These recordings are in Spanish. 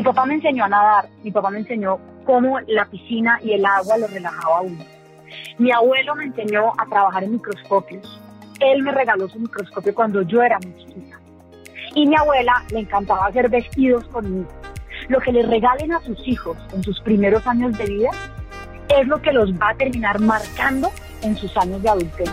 Mi papá me enseñó a nadar, mi papá me enseñó cómo la piscina y el agua lo relajaba a uno. Mi abuelo me enseñó a trabajar en microscopios. Él me regaló su microscopio cuando yo era muy chiquita. Y mi abuela le encantaba hacer vestidos conmigo. Lo que le regalen a sus hijos en sus primeros años de vida es lo que los va a terminar marcando en sus años de adultez.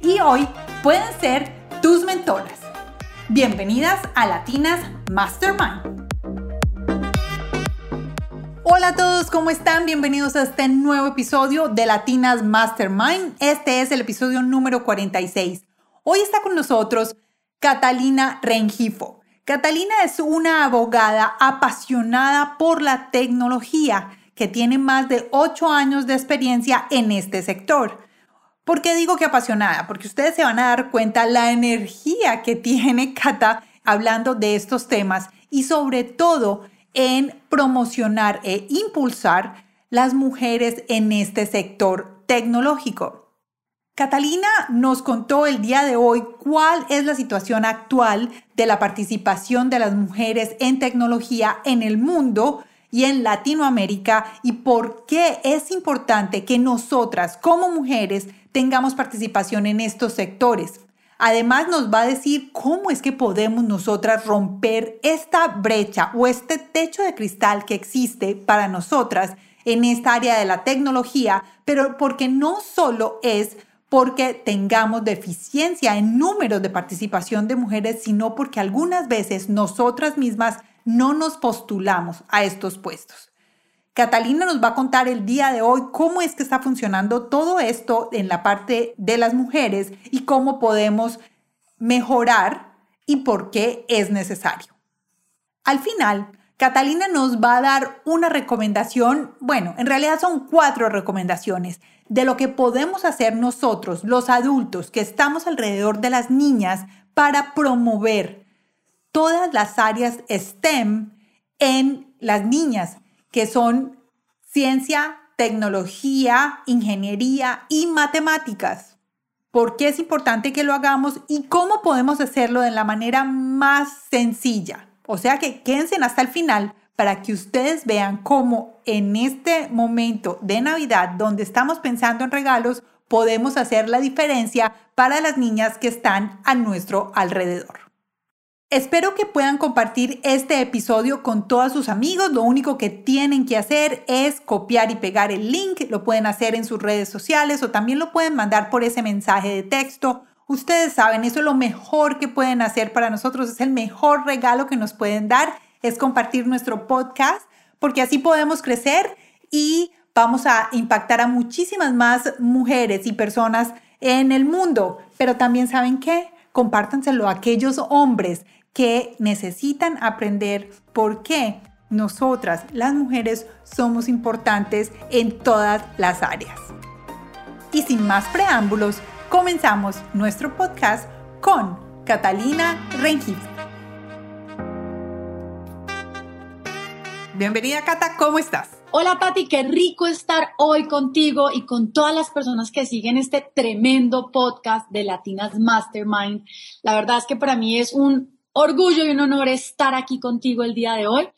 y hoy pueden ser tus mentoras. Bienvenidas a Latinas Mastermind. Hola a todos, ¿cómo están? Bienvenidos a este nuevo episodio de Latinas Mastermind. Este es el episodio número 46. Hoy está con nosotros Catalina Rengifo. Catalina es una abogada apasionada por la tecnología que tiene más de 8 años de experiencia en este sector. ¿Por qué digo que apasionada? Porque ustedes se van a dar cuenta la energía que tiene Cata hablando de estos temas y sobre todo en promocionar e impulsar las mujeres en este sector tecnológico. Catalina nos contó el día de hoy cuál es la situación actual de la participación de las mujeres en tecnología en el mundo y en Latinoamérica y por qué es importante que nosotras como mujeres tengamos participación en estos sectores. Además nos va a decir cómo es que podemos nosotras romper esta brecha o este techo de cristal que existe para nosotras en esta área de la tecnología, pero porque no solo es porque tengamos deficiencia en números de participación de mujeres, sino porque algunas veces nosotras mismas no nos postulamos a estos puestos. Catalina nos va a contar el día de hoy cómo es que está funcionando todo esto en la parte de las mujeres y cómo podemos mejorar y por qué es necesario. Al final, Catalina nos va a dar una recomendación, bueno, en realidad son cuatro recomendaciones de lo que podemos hacer nosotros, los adultos que estamos alrededor de las niñas, para promover todas las áreas STEM en las niñas, que son ciencia, tecnología, ingeniería y matemáticas. ¿Por qué es importante que lo hagamos y cómo podemos hacerlo de la manera más sencilla? O sea que quédense hasta el final para que ustedes vean cómo en este momento de Navidad, donde estamos pensando en regalos, podemos hacer la diferencia para las niñas que están a nuestro alrededor. Espero que puedan compartir este episodio con todos sus amigos. Lo único que tienen que hacer es copiar y pegar el link. Lo pueden hacer en sus redes sociales o también lo pueden mandar por ese mensaje de texto Ustedes saben, eso es lo mejor que pueden hacer para nosotros, es el mejor regalo que nos pueden dar, es compartir nuestro podcast, porque así podemos crecer y vamos a impactar a muchísimas más mujeres y personas en el mundo. Pero también saben qué, compártanselo a aquellos hombres que necesitan aprender por qué nosotras, las mujeres, somos importantes en todas las áreas. Y sin más preámbulos, comenzamos nuestro podcast con Catalina Rengifo. Bienvenida Cata, ¿cómo estás? Hola Tati, qué rico estar hoy contigo y con todas las personas que siguen este tremendo podcast de Latinas Mastermind. La verdad es que para mí es un orgullo y un honor estar aquí contigo el día de hoy.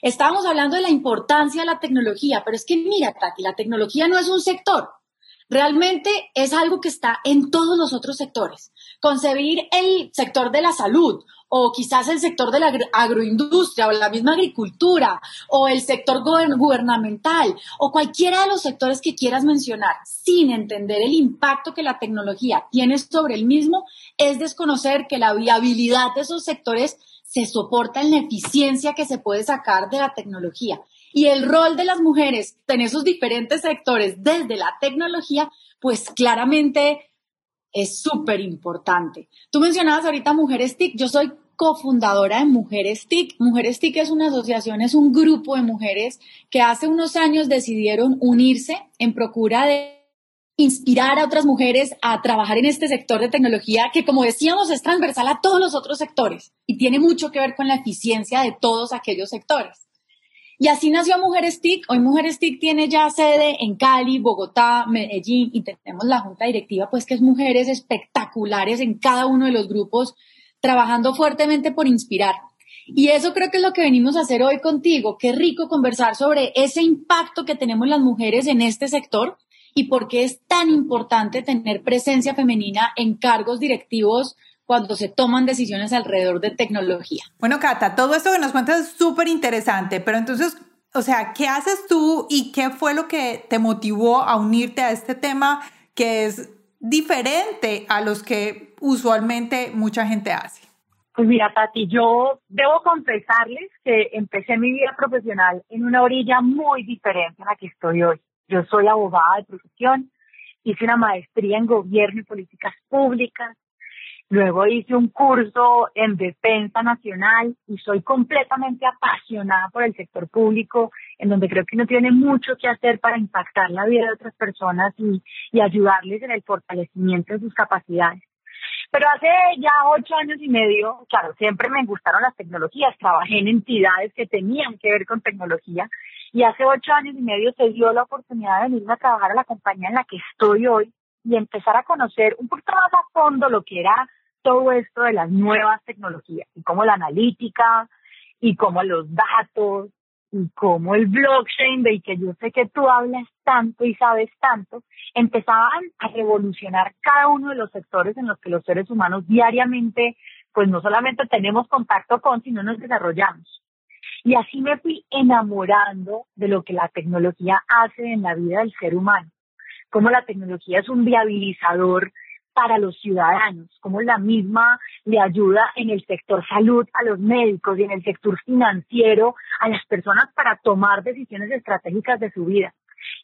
Estábamos hablando de la importancia de la tecnología, pero es que mira, Tati, la tecnología no es un sector, Realmente es algo que está en todos los otros sectores. Concebir el sector de la salud o quizás el sector de la agroindustria o la misma agricultura o el sector gubernamental o cualquiera de los sectores que quieras mencionar sin entender el impacto que la tecnología tiene sobre el mismo es desconocer que la viabilidad de esos sectores se soporta en la eficiencia que se puede sacar de la tecnología. Y el rol de las mujeres en esos diferentes sectores desde la tecnología, pues claramente es súper importante. Tú mencionabas ahorita Mujeres TIC, yo soy cofundadora de Mujeres TIC. Mujeres TIC es una asociación, es un grupo de mujeres que hace unos años decidieron unirse en procura de inspirar a otras mujeres a trabajar en este sector de tecnología que, como decíamos, es transversal a todos los otros sectores y tiene mucho que ver con la eficiencia de todos aquellos sectores. Y así nació Mujeres TIC. Hoy Mujeres TIC tiene ya sede en Cali, Bogotá, Medellín y tenemos la junta directiva, pues que es mujeres espectaculares en cada uno de los grupos, trabajando fuertemente por inspirar. Y eso creo que es lo que venimos a hacer hoy contigo. Qué rico conversar sobre ese impacto que tenemos las mujeres en este sector y por qué es tan importante tener presencia femenina en cargos directivos cuando se toman decisiones alrededor de tecnología. Bueno, Cata, todo esto que nos cuentas es súper interesante, pero entonces, o sea, ¿qué haces tú y qué fue lo que te motivó a unirte a este tema que es diferente a los que usualmente mucha gente hace? Pues mira, Tati, yo debo confesarles que empecé mi vida profesional en una orilla muy diferente a la que estoy hoy. Yo soy abogada de profesión, hice una maestría en gobierno y políticas públicas, Luego hice un curso en defensa nacional y soy completamente apasionada por el sector público, en donde creo que uno tiene mucho que hacer para impactar la vida de otras personas y, ayudarles en el fortalecimiento de sus capacidades. Pero hace ya ocho años y medio, claro, siempre me gustaron las tecnologías, trabajé en entidades que tenían que ver con tecnología y hace ocho años y medio se dio la oportunidad de venirme a trabajar a la compañía en la que estoy hoy y empezar a conocer un poquito más a fondo lo que era todo esto de las nuevas tecnologías y cómo la analítica y cómo los datos y cómo el blockchain, del que yo sé que tú hablas tanto y sabes tanto, empezaban a revolucionar cada uno de los sectores en los que los seres humanos diariamente, pues no solamente tenemos contacto con, sino nos desarrollamos. Y así me fui enamorando de lo que la tecnología hace en la vida del ser humano, cómo la tecnología es un viabilizador para los ciudadanos, como la misma le ayuda en el sector salud a los médicos y en el sector financiero a las personas para tomar decisiones estratégicas de su vida.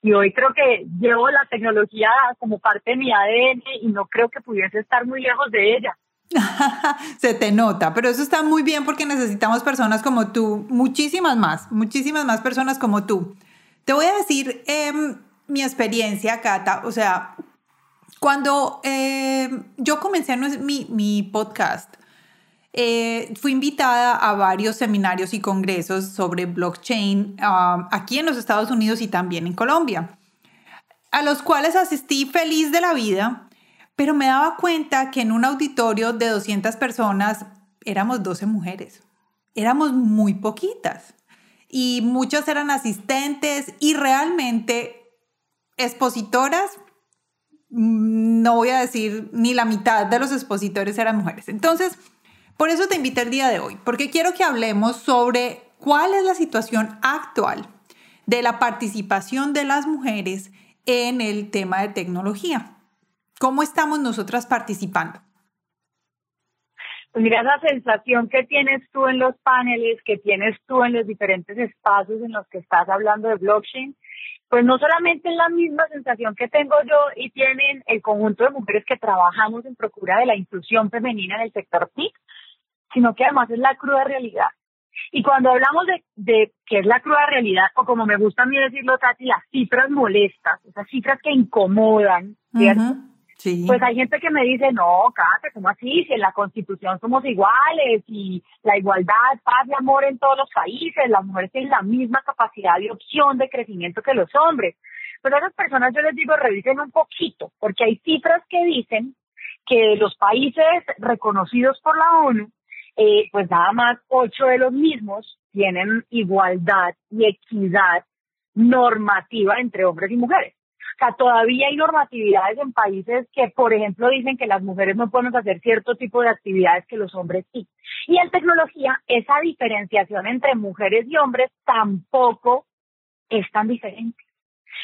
Y hoy creo que llevo la tecnología como parte de mi ADN y no creo que pudiese estar muy lejos de ella. Se te nota, pero eso está muy bien porque necesitamos personas como tú, muchísimas más, muchísimas más personas como tú. Te voy a decir em, mi experiencia, Cata, o sea, cuando eh, yo comencé mi, mi podcast, eh, fui invitada a varios seminarios y congresos sobre blockchain um, aquí en los Estados Unidos y también en Colombia, a los cuales asistí feliz de la vida, pero me daba cuenta que en un auditorio de 200 personas éramos 12 mujeres. Éramos muy poquitas y muchas eran asistentes y realmente expositoras no voy a decir ni la mitad de los expositores eran mujeres. Entonces, por eso te invité el día de hoy, porque quiero que hablemos sobre cuál es la situación actual de la participación de las mujeres en el tema de tecnología. ¿Cómo estamos nosotras participando? Mira, esa sensación que tienes tú en los paneles, que tienes tú en los diferentes espacios en los que estás hablando de blockchain, pues no solamente es la misma sensación que tengo yo y tienen el conjunto de mujeres que trabajamos en procura de la inclusión femenina en el sector TIC, sino que además es la cruda realidad. Y cuando hablamos de, de qué es la cruda realidad, o como me gusta a mí decirlo, Tati, las cifras molestas, esas cifras que incomodan, ¿cierto? Pues hay gente que me dice, no, Cate, ¿cómo así? Si en la Constitución somos iguales y la igualdad, paz y amor en todos los países, las mujeres tienen la misma capacidad de opción de crecimiento que los hombres. Pero a esas personas yo les digo, revisen un poquito, porque hay cifras que dicen que los países reconocidos por la ONU, eh, pues nada más ocho de los mismos tienen igualdad y equidad normativa entre hombres y mujeres. O todavía hay normatividades en países que, por ejemplo, dicen que las mujeres no pueden hacer cierto tipo de actividades que los hombres sí. Y en tecnología, esa diferenciación entre mujeres y hombres tampoco es tan diferente.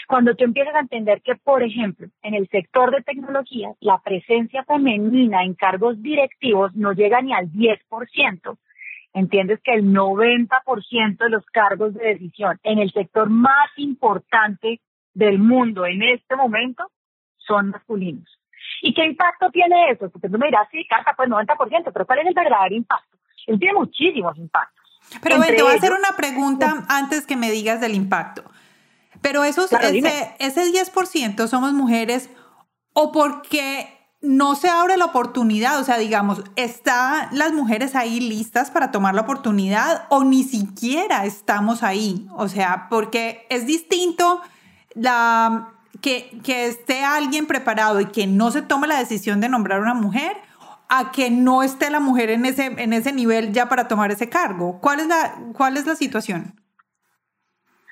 Cuando tú empiezas a entender que, por ejemplo, en el sector de tecnología, la presencia femenina en cargos directivos no llega ni al 10%, entiendes que el 90% de los cargos de decisión en el sector más importante del mundo en este momento son masculinos. ¿Y qué impacto tiene eso? Porque tú me dirás, sí, carta, pues 90%, pero ¿cuál es el verdadero impacto? Él tiene muchísimos impactos. Pero bueno, te voy a hacer una pregunta antes que me digas del impacto. Pero esos, ese, ese 10% somos mujeres o porque no se abre la oportunidad, o sea, digamos, ¿están las mujeres ahí listas para tomar la oportunidad o ni siquiera estamos ahí? O sea, porque es distinto la, que, que esté alguien preparado y que no se tome la decisión de nombrar una mujer a que no esté la mujer en ese, en ese nivel ya para tomar ese cargo. ¿Cuál es la, cuál es la situación?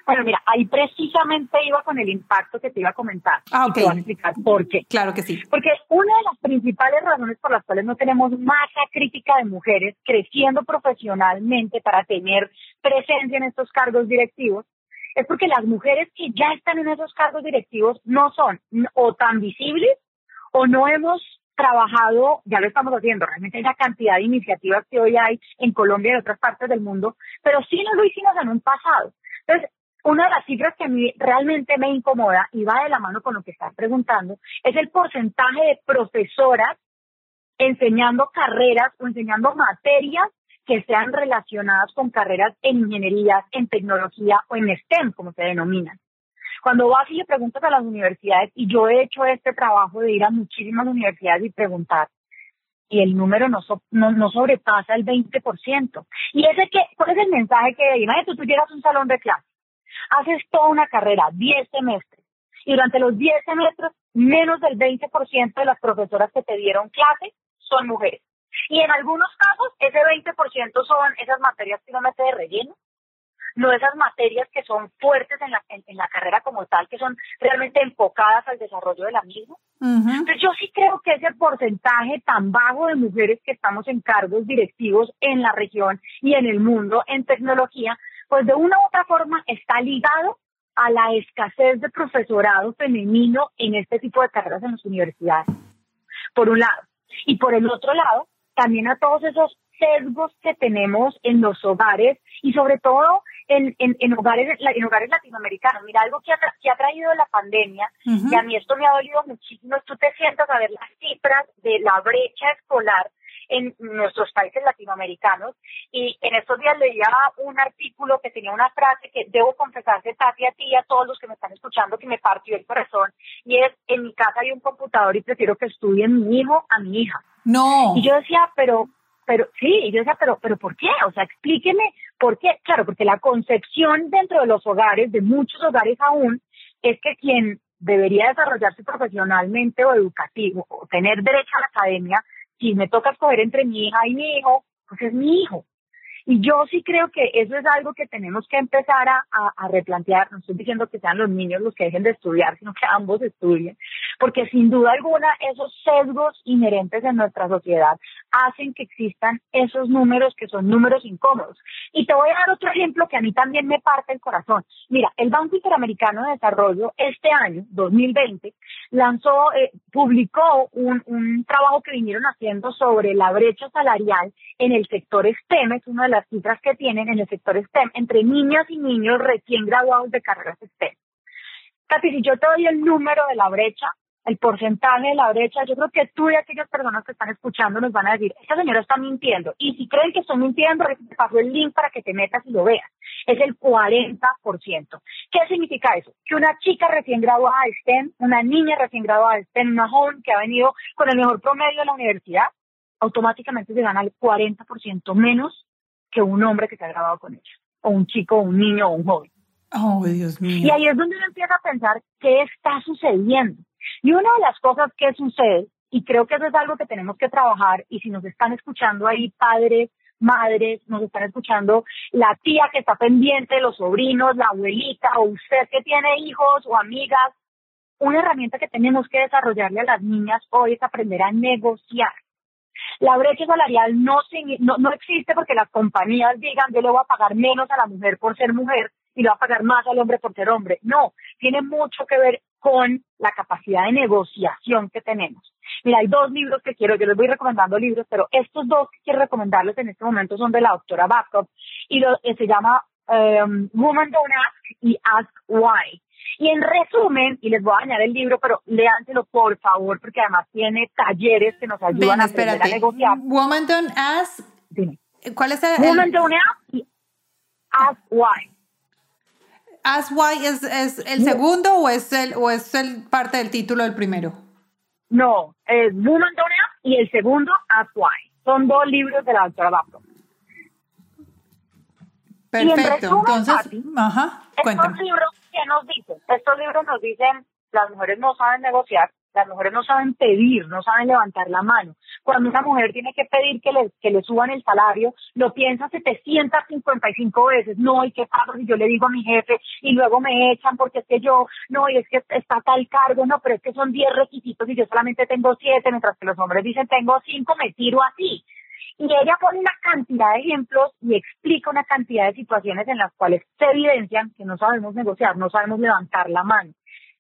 Bueno, mira, ahí precisamente iba con el impacto que te iba a comentar. Ah, ok. te voy a explicar por qué. Claro que sí. Porque una de las principales razones por las cuales no tenemos masa crítica de mujeres creciendo profesionalmente para tener presencia en estos cargos directivos es porque las mujeres que ya están en esos cargos directivos no son o tan visibles o no hemos trabajado, ya lo estamos haciendo, realmente hay una cantidad de iniciativas que hoy hay en Colombia y en otras partes del mundo, pero sí no lo hicimos en un pasado. Entonces, una de las cifras que a mí realmente me incomoda y va de la mano con lo que estás preguntando es el porcentaje de profesoras enseñando carreras o enseñando materias que sean relacionadas con carreras en ingeniería, en tecnología o en STEM, como se denominan. Cuando vas y le preguntas a las universidades, y yo he hecho este trabajo de ir a muchísimas universidades y preguntar, y el número no, no, sobrepasa el 20%. Y ese que, ¿cuál es el mensaje que imagínate, tú llegas a un salón de clase haces toda una carrera, 10 semestres, y durante los 10 semestres, menos del 20% de las profesoras que te dieron clase son mujeres. Y en algunos casos, ese 20% son esas materias que no mete de relleno, no esas materias que son fuertes en la, en, la carrera como tal, que son realmente enfocadas al desarrollo de la misma. Entonces yo sí creo que ese porcentaje tan bajo de mujeres que estamos en cargos directivos en la región y en el mundo en tecnología pues de una u otra forma está ligado a la escasez de profesorado femenino en este tipo de carreras en las universidades, por un lado. Y por el otro lado, también a todos esos sesgos que tenemos en los hogares y sobre todo en, en, hogares, en hogares latinoamericanos. Mira, algo que ha, que ha traído la pandemia, y a mí esto me ha dolido muchísimo, tú te sientas a ver las cifras de la brecha escolar en nuestros países latinoamericanos. Y en estos días leía un artículo que tenía una frase que debo confesarse, Tati, a ti y a todos los que me están escuchando, que me partió el corazón. Y es, en mi casa hay un computador y prefiero que estudien mi hijo a mi hija. No. Y yo decía, pero, pero sí, yo decía, pero, pero ¿por qué? O sea, explíqueme por qué. Claro, porque la concepción dentro de los hogares, de muchos hogares aún, es que quien debería desarrollarse profesionalmente o educativo o tener derecho a la academia si me toca escoger entre mi hija y mi hijo, pues es mi hijo. Y yo sí creo que eso es algo que tenemos que empezar a, a, replantear. No estoy diciendo que sean los niños los que dejen de estudiar, sino que ambos estudien. Porque sin duda alguna esos sesgos inherentes en nuestra sociedad hacen que existan esos números que son números incómodos. Y te voy a dar otro ejemplo que a mí también me parte el corazón. Mira, el Banco Interamericano de Desarrollo este año, 2020, lanzó, eh, publicó un, un trabajo que vinieron haciendo sobre la brecha salarial en el sector STEM, es una de las cifras que tienen en el sector STEM, entre niñas y niños recién graduados de carreras STEM. Casi si yo te doy el número de la brecha, el porcentaje de la brecha, yo creo que tú y aquellas personas que están escuchando nos van a decir, esta señora está mintiendo. Y si creen que estoy mintiendo, te paso el link para que te metas y lo veas. Es el 40%. ¿Qué significa eso? Que una chica recién graduada de STEM, una niña recién graduada de STEM, una joven que ha venido con el mejor promedio de la universidad, automáticamente se gana el 40% menos que un hombre que se ha grabado con ella, o un chico, o un niño, o un joven. Oh, Dios mío. Y ahí es donde uno empieza a pensar qué está sucediendo. Y una de las cosas que sucede, y creo que eso es algo que tenemos que trabajar, y si nos están escuchando ahí padres, madres, nos están escuchando la tía que está pendiente, los sobrinos, la abuelita, o usted que tiene hijos o amigas, una herramienta que tenemos que desarrollarle a las niñas hoy es aprender a negociar. La brecha salarial no, no, existe porque las compañías digan yo le voy a pagar menos a la mujer por ser mujer y le voy a pagar más al hombre por ser hombre. No, tiene mucho que ver con la capacidad de negociación que tenemos. Mira, hay dos libros que quiero, yo les voy recomendando libros, pero estos dos que quiero recomendarles en este momento son de la doctora Babcock y lo, eh, se llama um, Woman Don't Ask y Ask Why. Y en resumen, y les voy a dañar el libro, pero léanselo por favor, porque además tiene talleres que nos ayudan a, aprender a negociar. Woman don't ask. ¿Cuál es el? Woman don't ask y ask why. Ask why es, es el segundo o es el o es el parte del título del primero. No, es don't ask y el segundo Ask why. Son dos libros de la doctora Bapto. Perfecto. Entonces, ajá, cuéntame. Estos libros, ¿qué nos dicen? Estos libros nos dicen, las mujeres no saben negociar, las mujeres no saben pedir, no saben levantar la mano. Cuando una mujer tiene que pedir que le, que le suban el salario, lo piensa 755 veces. No, ¿y qué pasa si yo le digo a mi jefe y luego me echan porque es que yo, no, y es que está tal cargo, no, pero es que son 10 requisitos y yo solamente tengo 7, mientras que los hombres dicen tengo 5, me tiro así. Y ella pone una cantidad de ejemplos y explica una cantidad de situaciones en las cuales se evidencian que no sabemos negociar, no sabemos levantar la mano.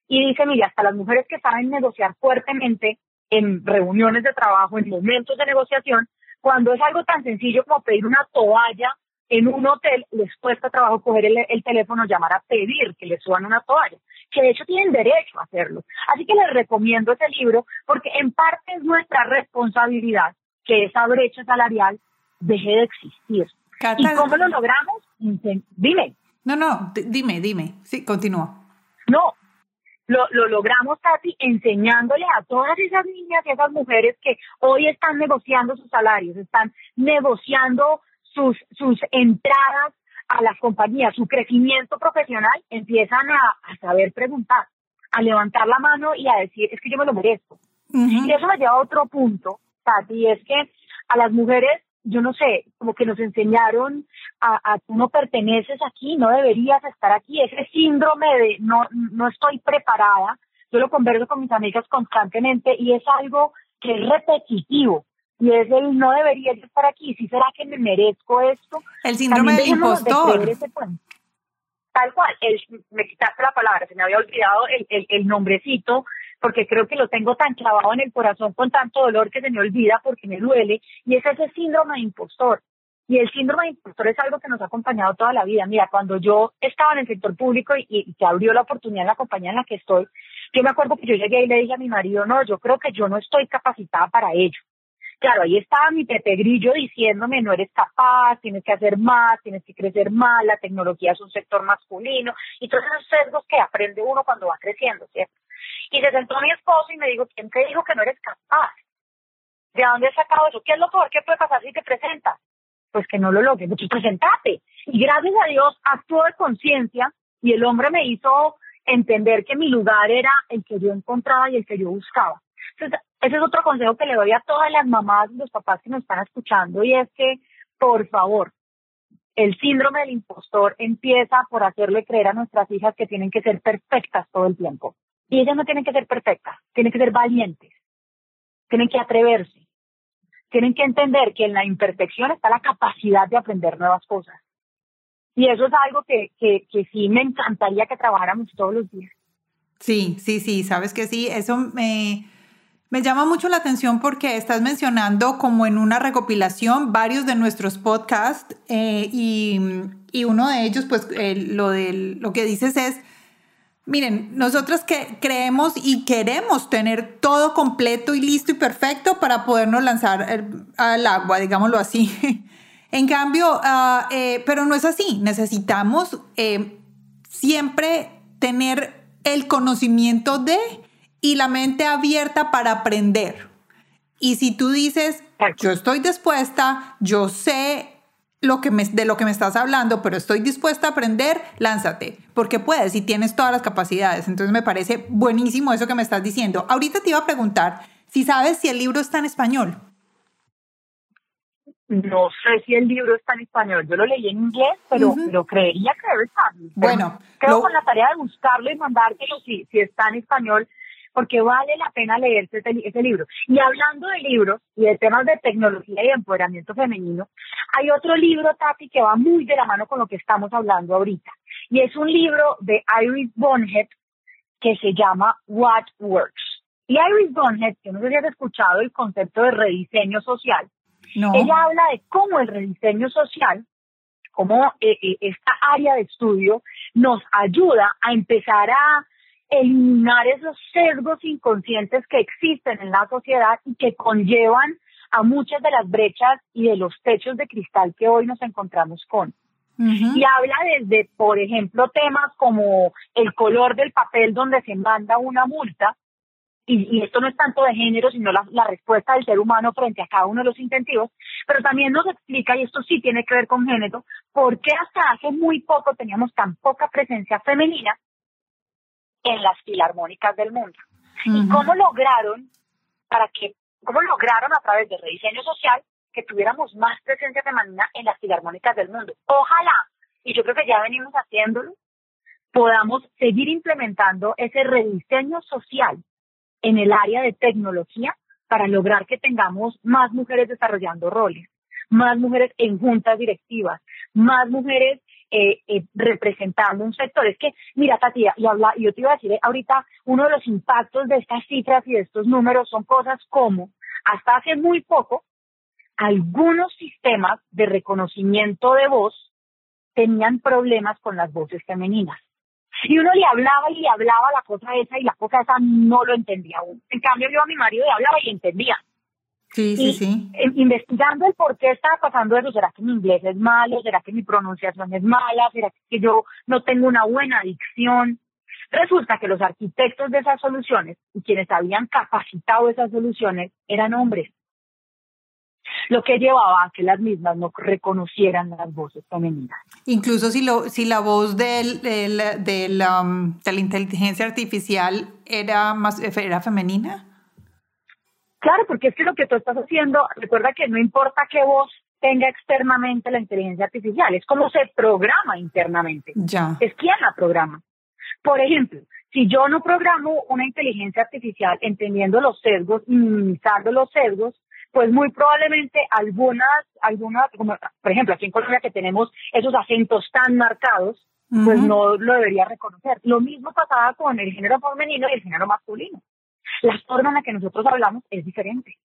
Y dice, mira, hasta las mujeres que saben negociar fuertemente en reuniones de trabajo, en momentos de negociación, cuando es algo tan sencillo como pedir una toalla en un hotel, les cuesta trabajo coger el, el teléfono, llamar a pedir que les suban una toalla, que de hecho tienen derecho a hacerlo. Así que les recomiendo ese libro porque en parte es nuestra responsabilidad que esa brecha salarial deje de existir. ¿Y cómo lo logramos? Dime. No, no, dime, dime. Sí, continúa. No, lo, lo logramos, Tati, enseñándole a todas esas niñas y esas mujeres que hoy están negociando sus salarios, están negociando sus, sus entradas a las compañías, su crecimiento profesional, empiezan a, saber preguntar, a levantar la mano y a decir, es que yo me lo merezco. Y eso me lleva a otro punto, y es que a las mujeres, yo no sé, como que nos enseñaron a, a tú no perteneces aquí, no deberías estar aquí, ese síndrome de no, no estoy preparada, yo lo converso con mis amigas constantemente y es algo que es repetitivo. Y es el no debería estar aquí, si será que me merezco esto. El síndrome del impostor. Tal cual, el, me quitaste la palabra, se me había olvidado el, el, el nombrecito, porque creo que lo tengo tan clavado en el corazón con tanto dolor que se me olvida porque me duele, y es ese síndrome de impostor. Y el síndrome de impostor es algo que nos ha acompañado toda la vida. Mira, cuando yo estaba en el sector público y, y se abrió la oportunidad en la compañía en la que estoy, yo me acuerdo que yo llegué y le dije a mi marido, no, yo creo que yo no estoy capacitada para ello. Claro, ahí estaba mi Pepe Grillo diciéndome, no eres capaz, tienes que hacer más, tienes que crecer más, la tecnología es un sector masculino, y todos esos sesgos que aprende uno cuando va creciendo, ¿cierto? Y se sentó mi esposo y me dijo, ¿quién te dijo que no eres capaz? ¿De dónde has sacado eso? ¿Qué es lo peor que puede pasar si te presentas? Pues que no lo logres, pues presentate. Y gracias a Dios actuó de conciencia y el hombre me hizo entender que mi lugar era el que yo encontraba y el que yo buscaba. Entonces, ese es otro consejo que le doy a todas las mamás y los papás que nos están escuchando y es que, por favor, el síndrome del impostor empieza por hacerle creer a nuestras hijas que tienen que ser perfectas todo el tiempo. Y ellas no tienen que ser perfectas, tienen que ser valientes, tienen que atreverse, tienen que entender que en la imperfección está la capacidad de aprender nuevas cosas. Y eso es algo que, que, que sí me encantaría que trabajáramos todos los días. Sí, sí, sí, sabes que sí, eso me, me llama mucho la atención porque estás mencionando como en una recopilación varios de nuestros podcasts eh, y, y, uno de ellos, pues lo, de, lo que dices es, Miren, nosotros que creemos y queremos tener todo completo y listo y perfecto para podernos lanzar al agua, digámoslo así. en cambio, ah, eh, pero no es así. Necesitamos eh, siempre tener el conocimiento de y la mente abierta para aprender. Y si tú dices, yo estoy dispuesta, yo sé lo que me, de lo que me estás hablando, pero estoy dispuesta a aprender, lánzate, porque puedes y tienes todas las capacidades. Entonces me parece buenísimo eso que me estás diciendo. Ahorita te iba a preguntar si sabes si el libro está en español. No sé si el libro está en español. Yo lo leí en inglés, pero, lo creería que debe estar. Bueno, creo con la tarea de buscarlo y mandártelo si, si está en español porque vale la pena leerse ese, libro. Y hablando de libros y de temas de tecnología y empoderamiento femenino, hay otro libro, Tati, que va muy de la mano con lo que estamos hablando ahorita. Y es un libro de Iris Bonhead que se llama What Works. Y Iris Bonhead, que no sé si has escuchado el concepto de rediseño social, ella habla de cómo el rediseño social, cómo eh, eh, esta área de estudio nos ayuda a empezar a eliminar esos sesgos inconscientes que existen en la sociedad y que conllevan a muchas de las brechas y de los techos de cristal que hoy nos encontramos con. Y habla desde, por ejemplo, temas como el color del papel donde se manda una multa, y, esto no es tanto de género, sino la, la, respuesta del ser humano frente a cada uno de los incentivos, pero también nos explica, y esto sí tiene que ver con género, por qué hasta hace muy poco teníamos tan poca presencia femenina en las filarmónicas del mundo. Y cómo lograron, para que, cómo lograron a través de rediseño social que tuviéramos más presencia femenina en las filarmónicas del mundo. Ojalá, y yo creo que ya venimos haciéndolo, podamos seguir implementando ese rediseño social en el área de tecnología para lograr que tengamos más mujeres desarrollando roles, más mujeres en juntas directivas, más mujeres eh, eh, representando un sector. Es que, mira, Tatia, y habla, yo te iba a decir eh, ahorita, uno de los impactos de estas cifras y de estos números son cosas como, hasta hace muy poco, algunos sistemas de reconocimiento de voz tenían problemas con las voces femeninas. Y uno le hablaba y le hablaba la cosa esa y la cosa esa no lo entendía aún. En cambio, yo a mi marido le hablaba y entendía. Sí, sí, sí. Investigando el por qué estaba pasando eso, ¿será que mi inglés es malo? ¿Será que mi pronunciación es mala? ¿Será que yo no tengo una buena dicción? Resulta que los arquitectos de esas soluciones y quienes habían capacitado esas soluciones eran hombres lo que llevaba a que las mismas no reconocieran las voces femeninas. Incluso si, lo, si la voz del, del, um, de la inteligencia artificial era, más, era femenina. Claro, porque es que lo que tú estás haciendo, recuerda que no importa qué voz tenga externamente la inteligencia artificial, es como se programa internamente. Ya. Es quien la programa. Por ejemplo, si yo no programo una inteligencia artificial entendiendo los sesgos y minimizando los sesgos, pues muy probablemente algunas, algunas, como por ejemplo aquí en Colombia que tenemos esos acentos tan marcados, pues no lo debería reconocer. Lo mismo pasaba con el género femenino y el género masculino. La forma en la que nosotros hablamos es diferente.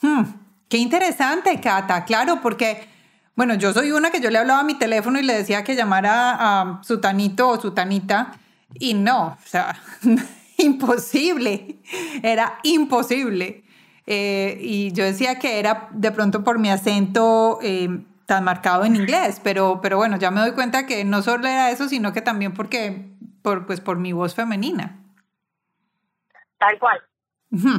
Hmm, qué interesante, Cata, claro, porque, bueno, yo soy una que yo le hablaba a mi teléfono y le decía que llamara a Sutanito o Sutanita, y no, o sea, imposible, era imposible. Eh, y yo decía que era de pronto por mi acento eh, tan marcado en inglés, pero, pero bueno, ya me doy cuenta que no solo era eso, sino que también porque, por, pues por mi voz femenina. Tal cual.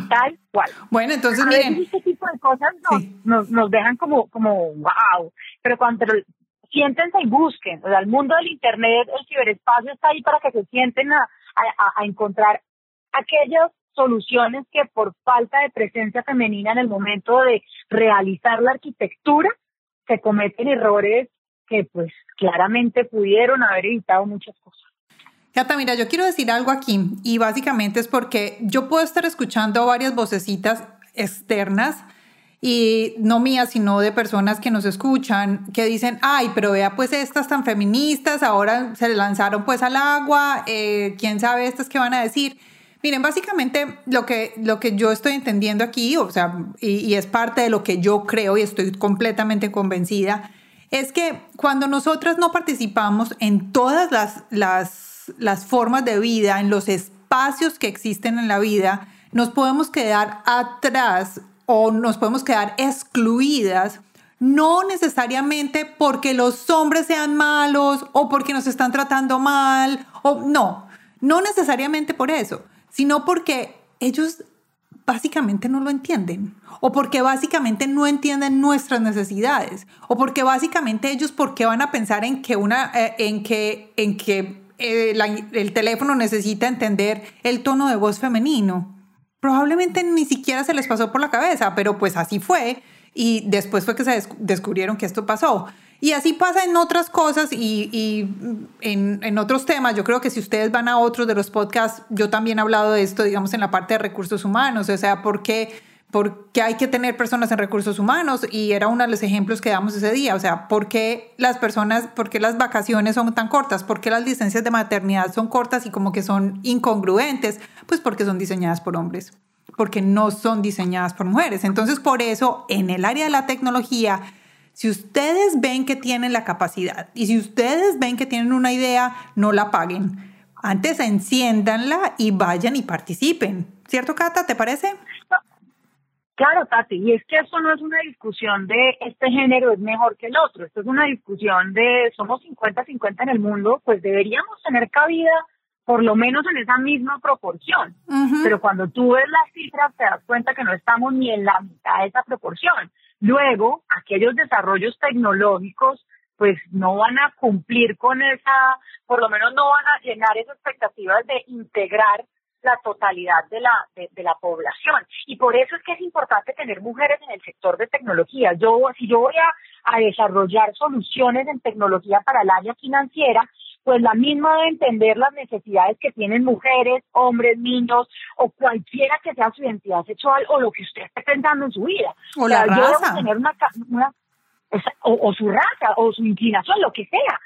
Tal cual. Bueno, entonces miren. este tipo de cosas nos, nos, dejan como, como wow, pero cuando siéntense y busquen, o sea, el mundo del Internet, el ciberespacio está ahí para que se sienten a, a, a encontrar aquellos soluciones que por falta de presencia femenina en el momento de realizar la arquitectura se cometen errores que pues claramente pudieron haber evitado muchas cosas. Cata, mira, yo quiero decir algo aquí y básicamente es porque yo puedo estar escuchando varias vocecitas externas y no mías, sino de personas que nos escuchan, que dicen, ay, pero vea pues estas tan feministas, ahora se lanzaron pues al agua, eh, quién sabe estas que van a decir. Miren, básicamente lo que, lo que yo estoy entendiendo aquí, o sea, y, es parte de lo que yo creo y estoy completamente convencida, es que cuando nosotras no participamos en todas las, las, las formas de vida, en los espacios que existen en la vida, nos podemos quedar atrás o nos podemos quedar excluidas no necesariamente porque los hombres sean malos o porque nos están tratando mal, o no, no necesariamente por eso, sino porque ellos básicamente no lo entienden o porque básicamente no entienden nuestras necesidades o porque básicamente ellos porque van a pensar en que una eh, en que en que eh, el teléfono necesita entender el tono de voz femenino probablemente ni siquiera se les pasó por la cabeza pero pues así fue y después fue que se descubrieron que esto pasó y así pasa en otras cosas y, en, otros temas. Yo creo que si ustedes van a otros de los podcasts, yo también he hablado de esto, digamos, en la parte de recursos humanos. O sea, ¿por qué, hay que tener personas en recursos humanos? Y era uno de los ejemplos que damos ese día. O sea, ¿por qué las personas, por qué las vacaciones son tan cortas? ¿Por qué las licencias de maternidad son cortas y como que son incongruentes? Pues porque son diseñadas por hombres porque no son diseñadas por mujeres. Entonces, por eso, en el área de la tecnología, Si ustedes ven que tienen la capacidad y si ustedes ven que tienen una idea, no la paguen. Antes enciéndanla y vayan y participen. ¿Cierto, Cata? ¿Te parece? Claro, Tati, y es que eso no es una discusión de este género es mejor que el otro, esto es una discusión de somos 50-50 en el mundo, pues deberíamos tener cabida por lo menos en esa misma proporción. Pero cuando tú ves las cifras te das cuenta que no estamos ni en la mitad de esa proporción. Luego, aquellos desarrollos tecnológicos pues no van a cumplir con esa, por lo menos no van a llenar esas expectativas de integrar la totalidad de la, de, la población. Y por eso es que es importante tener mujeres en el sector de tecnología. Yo, si yo voy a, a desarrollar soluciones en tecnología para el área financiera, pues la misma de entender las necesidades que tienen mujeres, hombres, niños o cualquiera que sea su identidad sexual o lo que usted esté pensando en su vida. O, la raza. tener una, o, su raza o su inclinación, lo que sea.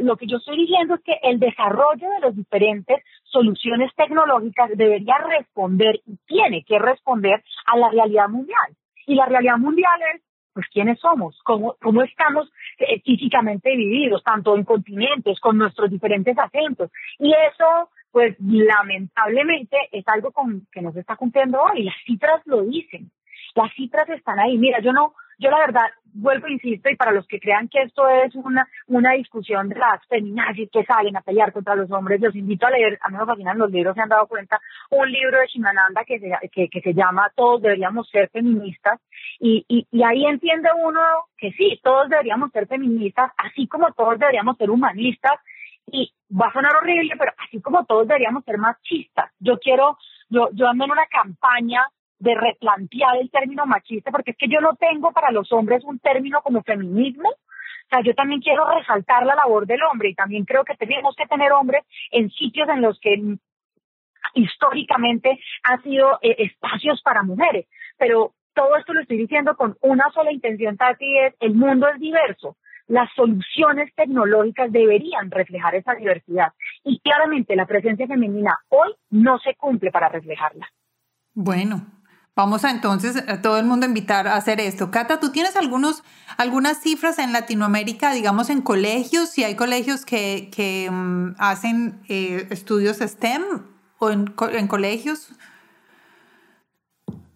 Lo que yo estoy diciendo es que el desarrollo de las diferentes soluciones tecnológicas debería responder y tiene que responder a la realidad mundial. Y la realidad mundial es pues quiénes somos, cómo, cómo estamos eh, físicamente divididos, tanto en continentes, con nuestros diferentes acentos. Y eso, pues lamentablemente, es algo con, que nos está cumpliendo hoy. Las cifras lo dicen. Las cifras están ahí. Mira, yo no, yo la verdad vuelvo, insisto, y para los que crean que esto es una, una discusión de las feminazis que salen a pelear contra los hombres, los invito a leer, a mí me fascinan los libros, se han dado cuenta, un libro de Shimananda que se, que, que se llama Todos deberíamos ser feministas, y, y, y ahí entiende uno que sí, todos deberíamos ser feministas, así como todos deberíamos ser humanistas, y va a sonar horrible, pero así como todos deberíamos ser machistas. Yo quiero, yo, yo ando en una campaña de replantear el término machista, porque es que yo no tengo para los hombres un término como feminismo. O sea, yo también quiero resaltar la labor del hombre y también creo que tenemos que tener hombres en sitios en los que históricamente ha sido eh, espacios para mujeres. Pero todo esto lo estoy diciendo con una sola intención, Tati, es el mundo es diverso. Las soluciones tecnológicas deberían reflejar esa diversidad y claramente la presencia femenina hoy no se cumple para reflejarla. Bueno, Vamos a entonces a todo el mundo invitar a hacer esto. Cata, ¿tú tienes algunos, algunas cifras en Latinoamérica, digamos en colegios? Si hay colegios que, que mm, hacen eh, estudios STEM o en, en colegios.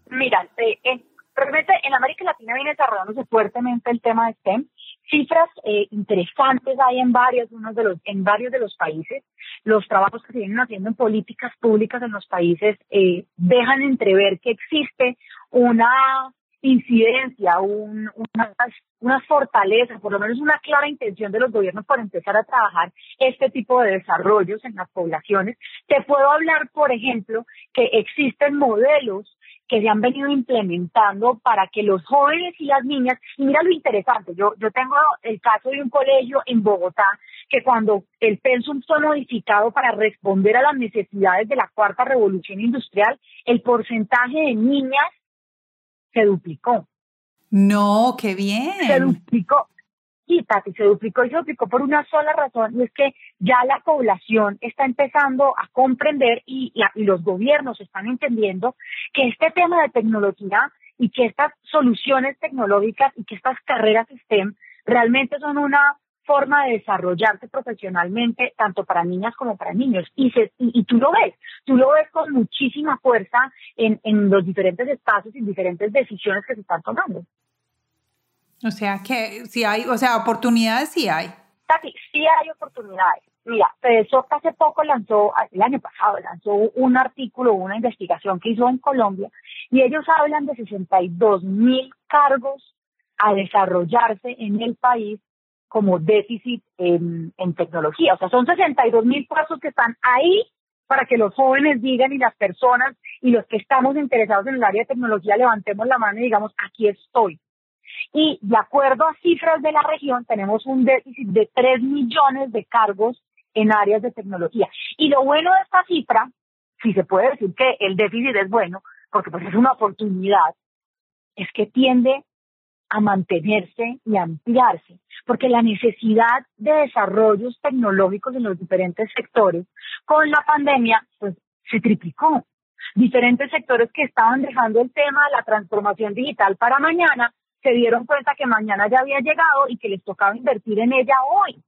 Mira, eh, en, realmente en América Latina viene desarrollándose fuertemente el tema de STEM cifras eh, interesantes hay en varios, unos de los, en varios de los países. Los trabajos que se vienen haciendo en políticas públicas en los países eh, dejan entrever que existe una incidencia, un, una, una fortaleza, por lo menos una clara intención de los gobiernos para empezar a trabajar este tipo de desarrollos en las poblaciones. Te puedo hablar, por ejemplo, que existen modelos que se han venido implementando para que los jóvenes y las niñas, y mira lo interesante, yo, yo tengo el caso de un colegio en Bogotá que cuando el pensum fue modificado para responder a las necesidades de la cuarta revolución industrial, el porcentaje de niñas se duplicó. No, qué bien. Se duplicó y se duplicó y se duplicó por una sola razón y es que ya la población está empezando a comprender y, y, los gobiernos están entendiendo que este tema de tecnología y que estas soluciones tecnológicas y que estas carreras STEM realmente son una forma de desarrollarse profesionalmente tanto para niñas como para niños y, se, y, tú lo ves, tú lo ves con muchísima fuerza en, en los diferentes espacios y diferentes decisiones que se están tomando. O sea que si hay, o sea, oportunidades sí hay. Tati, sí hay oportunidades. Mira, FEDESOC hace poco lanzó, el año pasado, lanzó un artículo, una investigación que hizo en Colombia, y ellos hablan de 62 mil cargos a desarrollarse en el país como déficit en, en tecnología. O sea, son 62 mil puestos que están ahí para que los jóvenes digan y las personas y los que estamos interesados en el área de tecnología levantemos la mano y digamos, aquí estoy. Y de acuerdo a cifras de la región, tenemos un déficit de 3 millones de cargos en áreas de tecnología. Y lo bueno de esta cifra, si se puede decir que el déficit es bueno, porque pues es una oportunidad, es que tiende a mantenerse y ampliarse, porque la necesidad de desarrollos tecnológicos en los diferentes sectores con la pandemia pues se triplicó. Diferentes sectores que estaban dejando el tema de la transformación digital para mañana se dieron cuenta que mañana ya había llegado y que les tocaba invertir en ella hoy.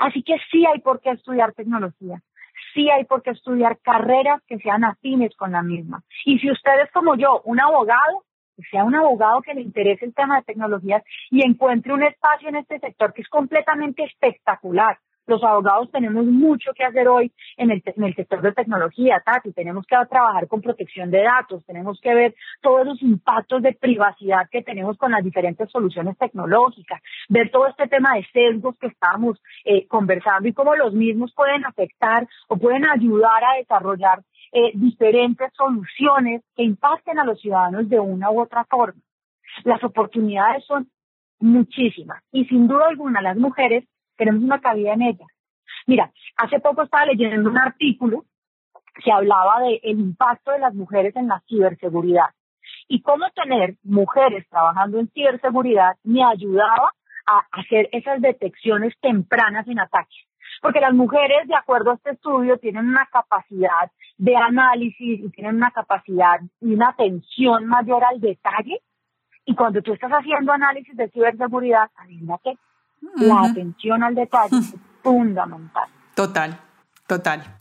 Así que sí hay por qué estudiar tecnología, sí hay por qué estudiar carreras que sean afines con la misma. Y si usted es como yo, un abogado, sea un abogado que le interese el tema de tecnologías y encuentre un espacio en este sector que es completamente espectacular, los abogados tenemos mucho que hacer hoy en el, en el sector de tecnología, Tati. Tenemos que trabajar con protección de datos, tenemos que ver todos los impactos de privacidad que tenemos con las diferentes soluciones tecnológicas, ver todo este tema de sesgos que estamos eh, conversando y cómo los mismos pueden afectar o pueden ayudar a desarrollar eh, diferentes soluciones que impacten a los ciudadanos de una u otra forma. Las oportunidades son muchísimas y sin duda alguna las mujeres tenemos una cabida en ella. Mira, hace poco estaba leyendo un artículo que hablaba del impacto de las mujeres en la ciberseguridad y cómo tener mujeres trabajando en ciberseguridad me ayudaba a hacer esas detecciones tempranas en ataques. Porque las mujeres, de acuerdo a este estudio, tienen una capacidad de análisis y tienen una capacidad y una atención mayor al detalle. Y cuando tú estás haciendo análisis de ciberseguridad, adivina qué, la atención al detalle es fundamental. Total, total.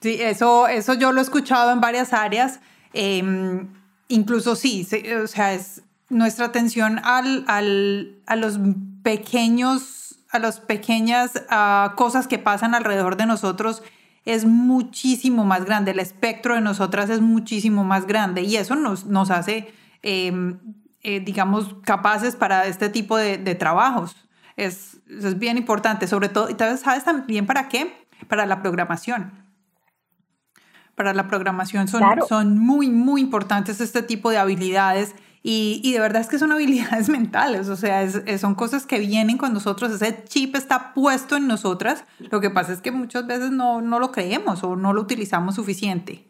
Sí, eso, eso yo lo he escuchado en varias áreas. Em, incluso sí, o sea, es nuestra atención al, al, a los pequeños, a las pequeñas ah, cosas que pasan alrededor de nosotros es muchísimo más grande. El espectro de nosotras es muchísimo más grande y eso nos, nos hace, em, eh, digamos, capaces para este tipo de, de trabajos es, es bien importante, sobre todo, y sabes también para qué, para la programación. Para la programación son, son muy, muy importantes este tipo de habilidades y, y, de verdad es que son habilidades mentales, o sea, es, son cosas que vienen con nosotros, ese chip está puesto en nosotras, lo que pasa es que muchas veces no, no lo creemos o no lo utilizamos suficiente.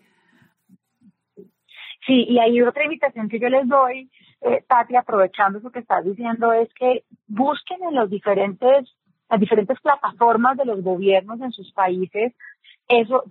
Sí, y hay otra invitación que yo les doy eh, Tati, aprovechando eso que estás diciendo, es que busquen en los diferentes, las diferentes plataformas de los gobiernos en sus países eso,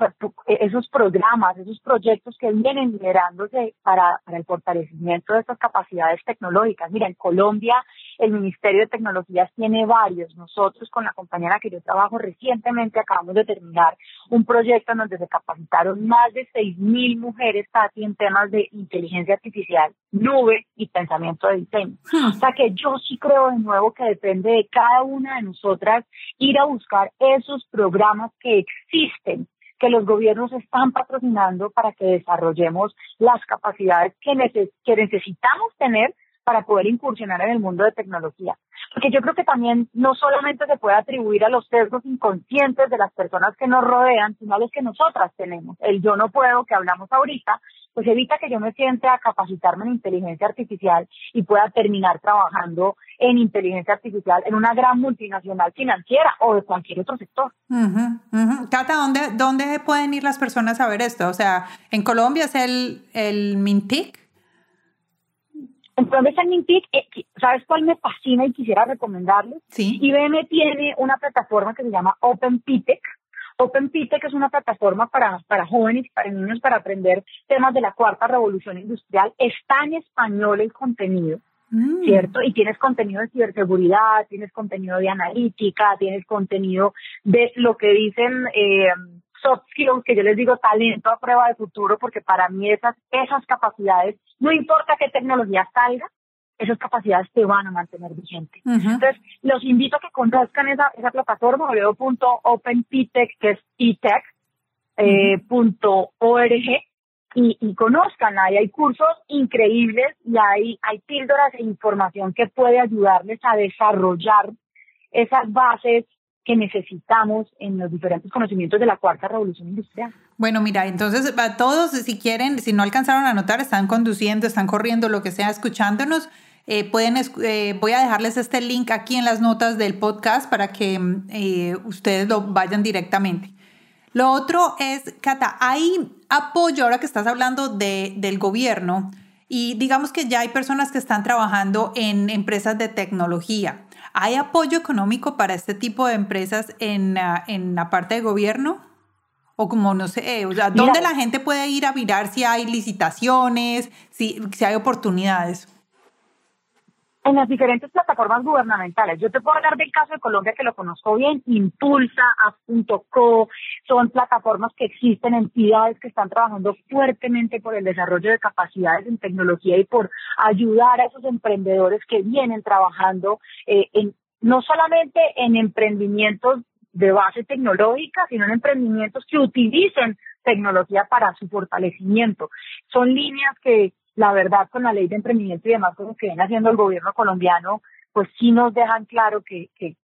esos programas, esos proyectos que vienen liderándose para, para el fortalecimiento de estas capacidades tecnológicas. Mira, en Colombia el Ministerio de Tecnologías tiene varios. Nosotros con la compañera que yo trabajo recientemente acabamos de terminar un proyecto en donde se capacitaron más de 6.000 mujeres, en temas de inteligencia artificial, nube y pensamiento de diseño. Hmm. O sea que yo sí creo de nuevo que depende de cada una de nosotras ir a buscar esos programas que existen que los gobiernos están patrocinando para que desarrollemos las capacidades que, que necesitamos tener para poder incursionar en el mundo de tecnología. Porque yo creo que también no solamente se puede atribuir a los sesgos inconscientes de las personas que nos rodean, sino a los que nosotras tenemos. El yo no puedo que hablamos ahorita, pues evita que yo me siente a capacitarme en inteligencia artificial y pueda terminar trabajando en inteligencia artificial en una gran multinacional financiera o de cualquier otro sector. Cata, ¿dónde, ¿dónde pueden ir las personas a ver esto? O sea, en Colombia es el, el MINTIC, entonces, en Mintic, eh, ¿sabes cuál me fascina y quisiera recomendarles? Sí. IBM tiene una plataforma que se llama Open OpenPitech Open es una plataforma para, para jóvenes y para niños para aprender temas de la cuarta revolución industrial. Está en español el contenido. Mm. ¿Cierto? Y tienes contenido de ciberseguridad, tienes contenido de analítica, tienes contenido de lo que dicen eh, soft skills, que yo les digo talento a prueba de futuro, porque para mí esas, esas capacidades, no importa qué tecnología salga, esas capacidades te van a mantener vigente. Entonces, los invito a que conozcan esa, esa plataforma, www.openptech, que es itech, eh, y, y conozcanla. Y hay cursos increíbles y hay, hay píldoras e información que puede ayudarles a desarrollar esas bases que necesitamos en los diferentes conocimientos de la cuarta revolución industrial. Bueno, mira, entonces a todos, si quieren, si no alcanzaron a anotar, están conduciendo, están corriendo, lo que sea, escuchándonos, eh, pueden, eh, voy a dejarles este link aquí en las notas del podcast para que eh, ustedes lo vayan directamente. Lo otro es, Cata, hay apoyo ahora que estás hablando de, del gobierno y digamos que ya hay personas que están trabajando en empresas de tecnología. ¿Hay apoyo económico para este tipo de empresas en, ah, en la parte de gobierno? O como no sé, o sea, ¿dónde la gente puede ir a mirar si hay licitaciones, si, si hay oportunidades? En las diferentes plataformas gubernamentales. Yo te puedo hablar del caso de Colombia que lo conozco bien, Impulsa, A.co, son plataformas que existen, entidades que están trabajando fuertemente por el desarrollo de capacidades en tecnología y por ayudar a esos emprendedores que vienen trabajando eh, en, no solamente en emprendimientos de base tecnológica, sino en emprendimientos que utilicen tecnología para su fortalecimiento. Son líneas que la verdad con la ley de emprendimiento y demás cosas que viene haciendo el gobierno colombiano, pues sí nos dejan claro que, que,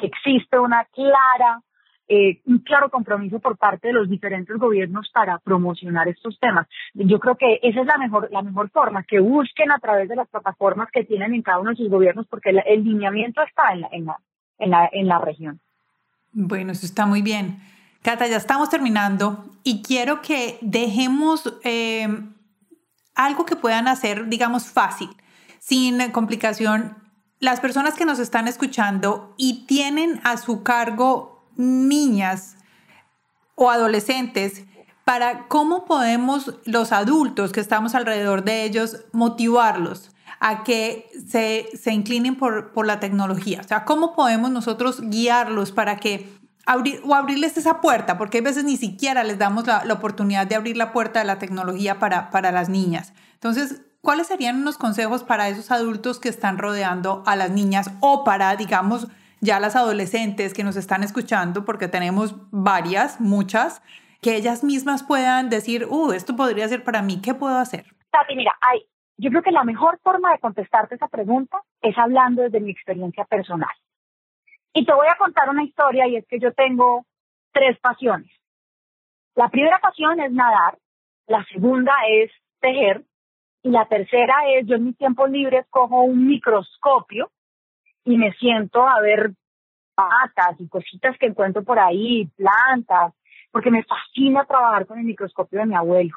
existe una clara, eh, un claro compromiso por parte de los diferentes gobiernos para promocionar estos temas. Yo creo que esa es la mejor, la mejor forma, que busquen a través de las plataformas que tienen en cada uno de sus gobiernos, porque el, lineamiento está en la, en la, en la, en la región. Bueno, eso está muy bien. Cata, ya estamos terminando y quiero que dejemos eh, algo que puedan hacer, digamos, fácil, sin complicación. Las personas que nos están escuchando y tienen a su cargo niñas o adolescentes, para cómo podemos los adultos que estamos alrededor de ellos motivarlos a que se, se inclinen por, por la tecnología. O sea, cómo podemos nosotros guiarlos para que abrir o abrirles esa puerta, porque a veces ni siquiera les damos la, oportunidad de abrir la puerta de la tecnología para, para las niñas. Entonces, ¿cuáles serían unos consejos para esos adultos que están rodeando a las niñas o para, digamos, ya las adolescentes que nos están escuchando, porque tenemos varias, muchas, que ellas mismas puedan decir, uh, esto podría ser para mí, ¿qué puedo hacer? Tati, mira, hay, yo creo que la mejor forma de contestarte esa pregunta es hablando desde mi experiencia personal. Y te voy a contar una historia y es que yo tengo tres pasiones. La primera pasión es nadar, la segunda es tejer y la tercera es yo en mis tiempos libres cojo un microscopio y me siento a ver patas y cositas que encuentro por ahí, plantas, porque me fascina trabajar con el microscopio de mi abuelo.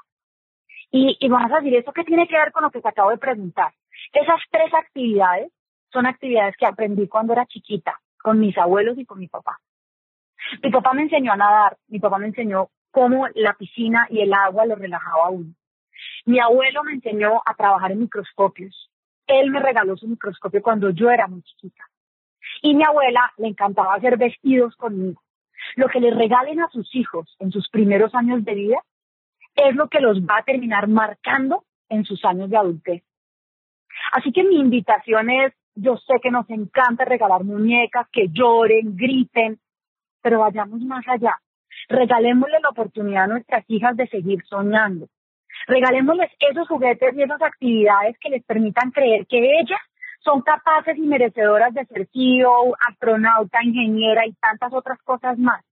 Y, y vas a decir, ¿eso qué tiene que ver con lo que te acabo de preguntar? Esas tres actividades son actividades que aprendí cuando era chiquita con mis abuelos y con mi papá. Mi papá me enseñó a nadar, mi papá me enseñó cómo la piscina y el agua lo relajaba a uno. Mi abuelo me enseñó a trabajar en microscopios. Él me regaló su microscopio cuando yo era muy chiquita. Y mi abuela le encantaba hacer vestidos conmigo. Lo que le regalen a sus hijos en sus primeros años de vida es lo que los va a terminar marcando en sus años de adultez. Así que mi invitación es yo sé que nos encanta regalar muñecas, que lloren, griten, pero vayamos más allá. Regalémosle la oportunidad a nuestras hijas de seguir soñando. Regalémosles esos juguetes y esas actividades que les permitan creer que ellas son capaces y merecedoras de ser CEO, astronauta, ingeniera y tantas otras cosas más.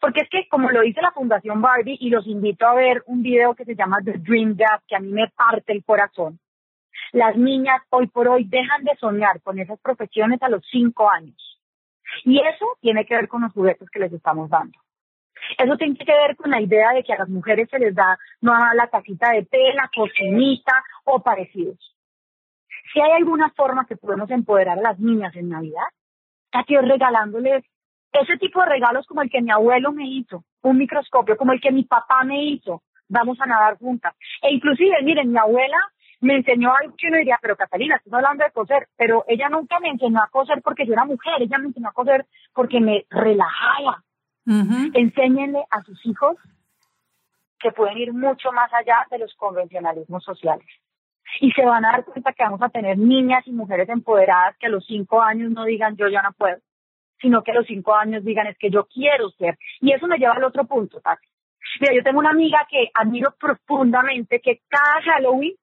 Porque es que, como lo dice la Fundación Barbie, y los invito a ver un video que se llama The Dream Gap, que a mí me parte el corazón, las niñas hoy por hoy dejan de soñar con esas profesiones a los cinco años. Y eso tiene que ver con los juguetes que les estamos dando. Eso tiene que ver con la idea de que a las mujeres se les da no la tacita de tela, cocinita o parecidos. Si hay alguna forma que podemos empoderar a las niñas en Navidad, aquí regalándoles ese tipo de regalos como el que mi abuelo me hizo, un microscopio, como el que mi papá me hizo, vamos a nadar juntas. E inclusive, miren, mi abuela me enseñó algo que uno diría, pero Catalina, estás hablando de coser, pero ella nunca me enseñó a coser porque yo era mujer, ella me enseñó a coser porque me relajaba. Enséñenle a sus hijos que pueden ir mucho más allá de los convencionalismos sociales. Y se van a dar cuenta que vamos a tener niñas y mujeres empoderadas que a los cinco años no digan yo ya no puedo, sino que a los cinco años digan es que yo quiero ser. Y eso me lleva al otro punto, Tati. Mira, yo tengo una amiga que admiro profundamente que cada Halloween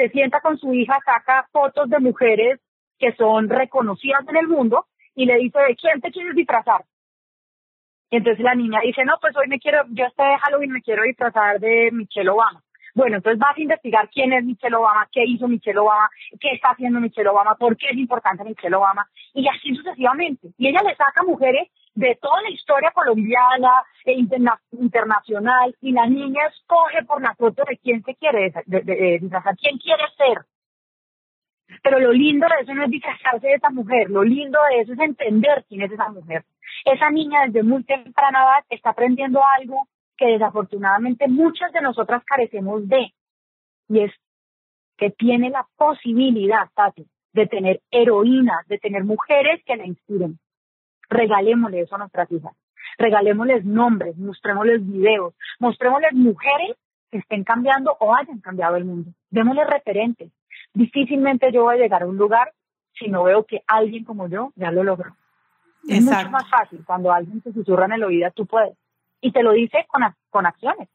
se sienta con su hija, saca fotos de mujeres que son reconocidas en el mundo y le dice, ¿de quién te quieres disfrazar? Y entonces la niña dice, no, pues hoy me quiero, yo este Halloween me quiero disfrazar de Michelle Obama. Bueno, entonces vas a investigar quién es Michelle Obama, qué hizo Michelle Obama, qué está haciendo Michelle Obama, por qué es importante Michelle Obama, y así sucesivamente. Y ella le saca mujeres de toda la historia colombiana e internacional y la niña escoge por la foto de quién se quiere disfrazar, quién quiere ser. Pero lo lindo de eso no es disfrazarse de esa mujer, lo lindo de eso es entender quién es esa mujer. Esa niña desde muy temprana edad está aprendiendo algo que desafortunadamente muchas de nosotras carecemos de, y es que tiene la posibilidad, Tati, de tener heroínas, de tener mujeres que la inspiren. Regalémosle eso a nuestras hijas. Regalémosles nombres, mostrémosles videos, mostrémosles mujeres que estén cambiando o hayan cambiado el mundo. Démosles referentes. Difícilmente yo voy a llegar a un lugar si no veo que alguien como yo ya lo logró. Es mucho más fácil cuando alguien te susurra en el oído, tú puedes. Y te lo dice con, con acciones.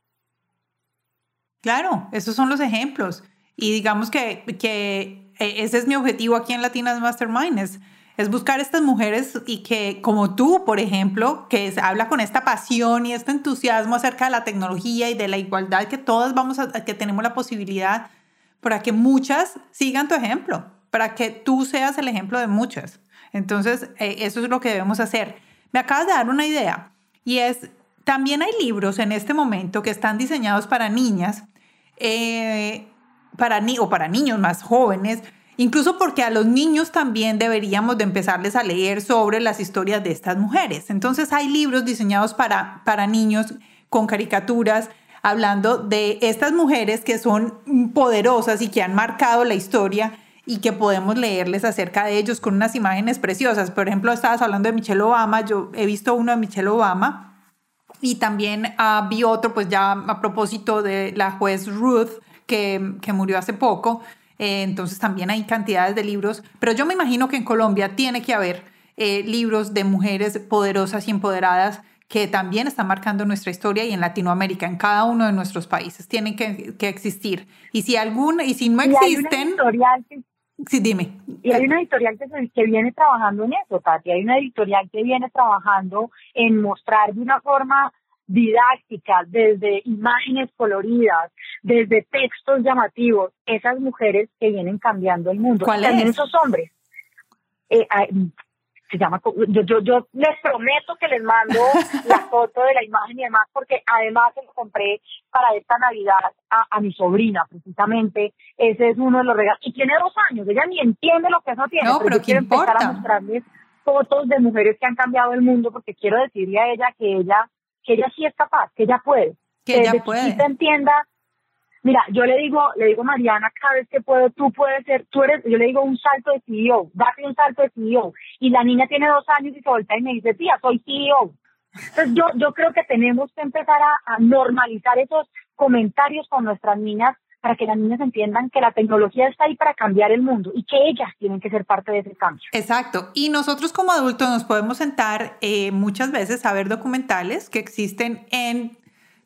Claro, esos son los ejemplos. Y digamos que, que e, ese es mi objetivo aquí en Latinas Mastermind, es, es buscar estas mujeres y que, como tú, por ejemplo, que habla con esta pasión y este entusiasmo acerca de la tecnología y de la igualdad, que todas vamos a, que tenemos la posibilidad para que muchas sigan tu ejemplo, para que tú seas el ejemplo de muchas. Entonces, eh, eso es lo que debemos hacer. Me acabas de dar una idea y es, también hay libros en este momento que están diseñados para niñas eh, para ni o para niños más jóvenes, incluso porque a los niños también deberíamos de empezarles a leer sobre las historias de estas mujeres. Entonces hay libros diseñados para, para niños con caricaturas hablando de estas mujeres que son poderosas y que han marcado la historia y que podemos leerles acerca de ellos con unas imágenes preciosas. Por ejemplo, estabas hablando de Michelle Obama, yo he visto uno de Michelle Obama y también uh, vi otro, pues ya a propósito de la juez Ruth, que, que murió hace poco. Eh, entonces también hay cantidades de libros, pero yo me imagino que en Colombia tiene que haber eh, libros de mujeres poderosas y empoderadas que también están marcando nuestra historia y en Latinoamérica, en cada uno de nuestros países, tienen que, que existir. Y si alguna, y si no existen... Sí, dime. Y hay una editorial que, que viene trabajando en eso, Tati. Hay una editorial que viene trabajando en mostrar de una forma didáctica, desde imágenes coloridas, desde textos llamativos, esas mujeres que vienen cambiando el mundo. También esos hombres. Eh, se llama, yo, yo, yo les prometo que les mando la foto de la imagen y demás, porque además se lo compré para esta Navidad a, a, mi sobrina, precisamente. Ese es uno de los regalos. Y tiene dos años, ella ni entiende lo que eso tiene, no, pero, yo quiero empezar a mostrarles fotos de mujeres que han cambiado el mundo, porque quiero decirle a ella que ella, que ella sí es capaz, que ella puede. Que ella puede. Que entienda Mira, yo le digo, le digo Mariana, cada vez que puedo, tú puedes ser, tú eres, yo le digo un salto de CEO, date un salto de CEO. Y la niña tiene dos años y se voltea y me dice, tía, soy CEO. Entonces yo, yo creo que tenemos que empezar a, normalizar esos comentarios con nuestras niñas para que las niñas entiendan que la tecnología está ahí para cambiar el mundo y que ellas tienen que ser parte de ese cambio. Exacto. Y nosotros como adultos nos podemos sentar eh, muchas veces a ver documentales que existen en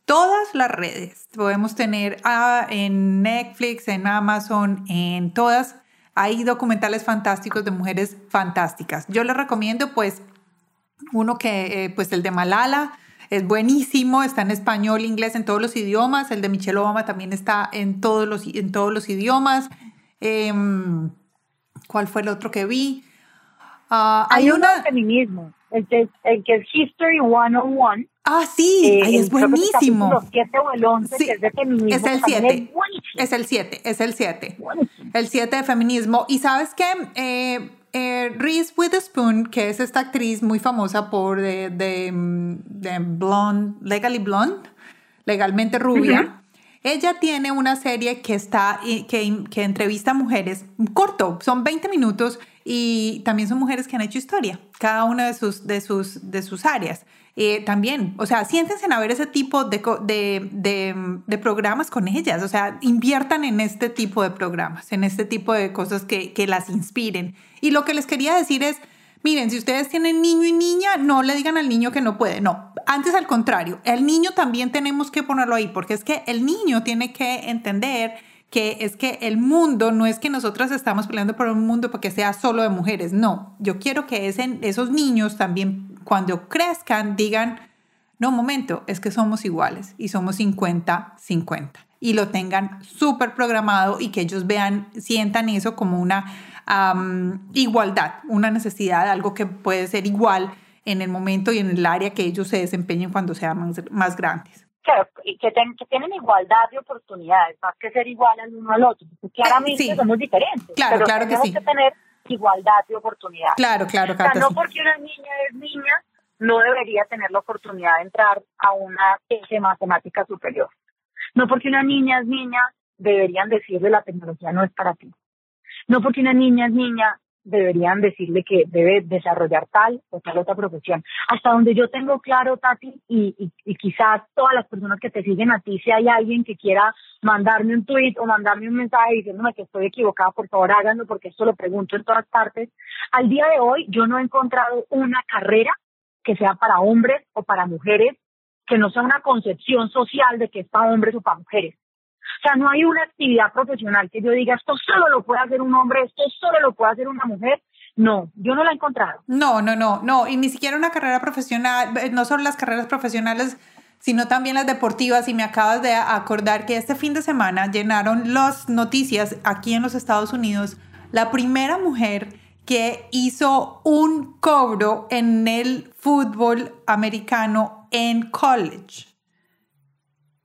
todas las redes. Podemos tener ah, en Netflix, en Amazon, en todas. Hay documentales fantásticos de mujeres fantásticas. Yo les recomiendo pues uno que, eh, pues el de Malala, es buenísimo, está en español, inglés, en todos los idiomas. El de Michelle Obama también está en todos los, en todos los idiomas. Em, ¿Cuál fue el otro que vi? Ah, hay, uno de feminismo, el que, el que es History 101 Ah, sí, eh, es buenísimo. Es el 7 o el 11, que es de feminismo. Es el 7. Es, el 7, es el 7. El 7 de feminismo. Y sabes qué? Eh, eh, Reese Witherspoon, que es esta actriz muy famosa por de, de, de Blonde, Legally Blonde, legalmente rubia. Ella tiene una serie que está que, que entrevista a mujeres, corto, son 20 minutos y también son mujeres que han hecho historia, cada una de sus, de sus, de sus áreas. Eh, también, o sea, siéntense a ver ese tipo de, de, de, programas con ellas, o sea, inviertan en este tipo de programas, en este tipo de cosas que, que las inspiren. Y lo que les quería decir es, miren, si ustedes tienen niño y niña, no le digan al niño que no puede, no, antes al contrario, el niño también tenemos que ponerlo ahí, porque es que el niño tiene que entender que es que el mundo no es que nosotras estamos peleando por un mundo porque sea solo de mujeres, no, yo quiero que esos niños también cuando crezcan digan, no, momento, es que somos iguales y somos 50-50 y lo tengan súper programado y que ellos vean, sientan eso como una igualdad, una necesidad, algo que puede ser igual en el momento y en el área que ellos se desempeñen cuando sean más, grandes. Claro, y que, tienen igualdad de oportunidades, más que ser igual al uno al otro, porque claramente somos diferentes. Claro, claro que sí. que tener igualdad de oportunidades. Claro, claro, claro. O sea, no porque una niña es niña, no debería tener la oportunidad de entrar a una de matemática superior. No porque una niña es niña, deberían decirle la tecnología no es para ti. No porque una niña es niña, deberían decirle que debe desarrollar tal o tal otra profesión. Hasta donde yo tengo claro, Tati, y, quizás todas las personas que te siguen a ti, si hay alguien que quiera mandarme un tweet o mandarme un mensaje diciéndome que estoy equivocada, por favor háganlo porque esto lo pregunto en todas partes. Al día de hoy yo no he encontrado una carrera que sea para hombres o para mujeres, que no sea una concepción social de que es para hombres o para mujeres. O sea, no hay una actividad profesional que yo diga, esto solo lo puede hacer un hombre, esto solo lo puede hacer una mujer. No, yo no la he encontrado. No, no, no, no. Y ni siquiera una carrera profesional, eh, no solo las carreras profesionales, sino también las deportivas. Y me acabas de acordar que este fin de semana llenaron las noticias aquí en los Estados Unidos la primera mujer que hizo un cobro en el fútbol americano en college.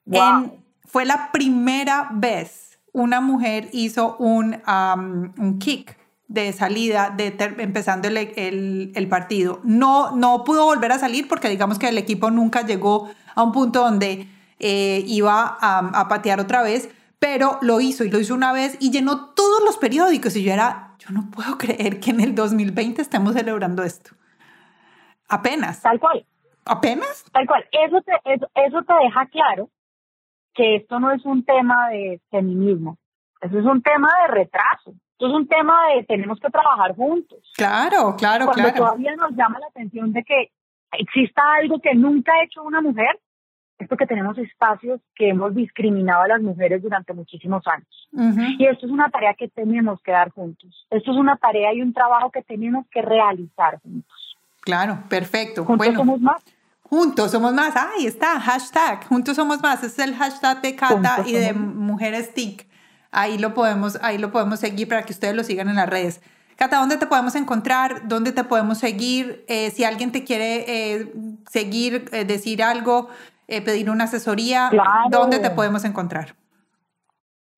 Wow fue la primera vez una mujer hizo un, un kick de salida, de empezando el, el, partido. No, no pudo volver a salir porque digamos que el equipo nunca llegó a un punto donde eh, iba a, a, patear otra vez, pero lo hizo y lo hizo una vez y llenó todos los periódicos y yo era, yo no puedo creer que en el 2020 estemos celebrando esto. Apenas. Tal cual. ¿Apenas? Tal cual. Eso te, eso, eso te deja claro que esto no es un tema de feminismo, eso es un tema de retraso. Esto es un tema de tenemos que trabajar juntos. Claro, claro, Cuando claro. todavía nos llama la atención de que exista algo que nunca ha hecho una mujer, es porque tenemos espacios que hemos discriminado a las mujeres durante muchísimos años. Y esto es una tarea que tenemos que dar juntos. Esto es una tarea y un trabajo que tenemos que realizar juntos. Claro, perfecto. Juntos bueno. somos más. Juntos somos más. Ahí está, hashtag. Juntos somos más. Ese es el hashtag de Cata y de Mujeres TIC. Ahí lo podemos, ahí lo podemos seguir para que ustedes lo sigan en las redes. Cata, ¿dónde te podemos encontrar? ¿Dónde te podemos seguir? Eh, si alguien te quiere eh, seguir, eh, decir algo, pedir una asesoría, ¿dónde te podemos encontrar?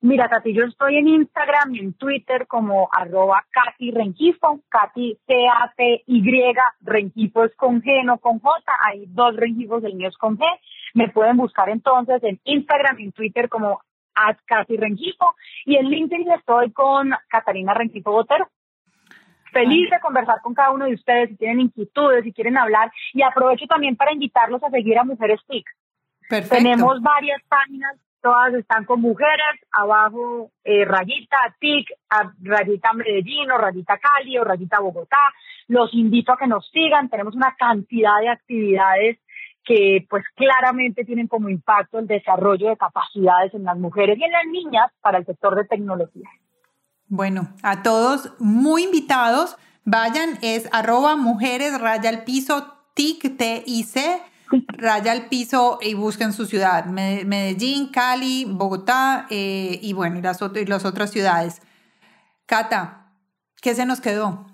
Mira, Katy, yo estoy en Instagram y en Twitter como arroba Katy Rengifo, Katy C-A-T-Y, Rengifo es con G, no con J, hay dos Rengifos, el mío es con G. Me pueden buscar entonces en Instagram y en Twitter como at Katy Rengifo y en LinkedIn estoy con Catalina Rengifo Botero. Feliz de conversar con cada uno de ustedes si tienen inquietudes, si quieren hablar y aprovecho también para invitarlos a seguir a Mujeres TIC. Perfecto. Tenemos varias páginas todas están con mujeres, abajo eh, rayita TIC, rayita Medellín o rayita Cali o rayita Bogotá. Los invito a que nos sigan, tenemos una cantidad de actividades que pues claramente tienen como impacto el desarrollo de capacidades en las mujeres y en las niñas para el sector de tecnología. Bueno, a todos muy invitados, vayan, es arroba mujeres raya al piso TIC, T-I-C raya al piso y busquen su ciudad. Medellín, Cali, Bogotá eh, y bueno, y las, y las otras ciudades. Cata, ¿qué se nos quedó?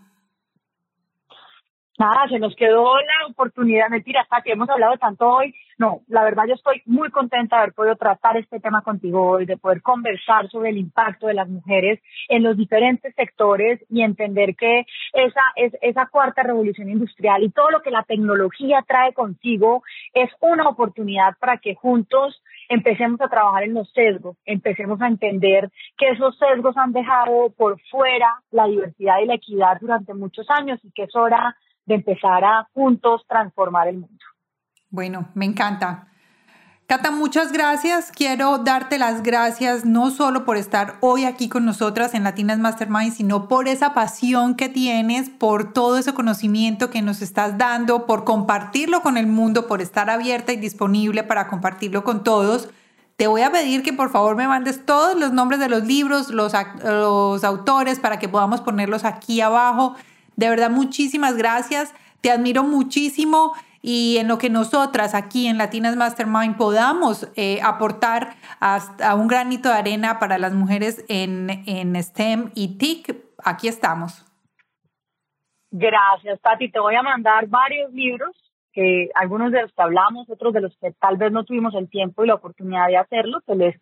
Nada, se nos quedó la oportunidad, mentira, hasta hemos hablado tanto hoy. No, la verdad yo estoy muy contenta de haber podido tratar este tema contigo hoy, de poder conversar sobre el impacto de las mujeres en los diferentes sectores y entender que esa es esa cuarta revolución industrial y todo lo que la tecnología trae consigo es una oportunidad para que juntos empecemos a trabajar en los sesgos, empecemos a entender que esos sesgos han dejado por fuera la diversidad y la equidad durante muchos años y que es hora de empezar a juntos transformar el mundo. Bueno, me encanta. Cata, muchas gracias. Quiero darte las gracias no solo por estar hoy aquí con nosotras en Latinas Mastermind, sino por esa pasión que tienes, por todo ese conocimiento que nos estás dando, por compartirlo con el mundo, por estar abierta y disponible para compartirlo con todos. Te voy a pedir que por favor me mandes todos los nombres de los libros, los, los autores, para que podamos ponerlos aquí abajo. De verdad, muchísimas gracias. Te admiro muchísimo y en lo que nosotras aquí en Latinas Mastermind podamos eh, aportar hasta un granito de arena para las mujeres en, en STEM y TIC, aquí estamos. Gracias, Tati. Te voy a mandar varios libros, que algunos de los que hablamos, otros de los que tal vez no tuvimos el tiempo y la oportunidad de hacerlo, que les,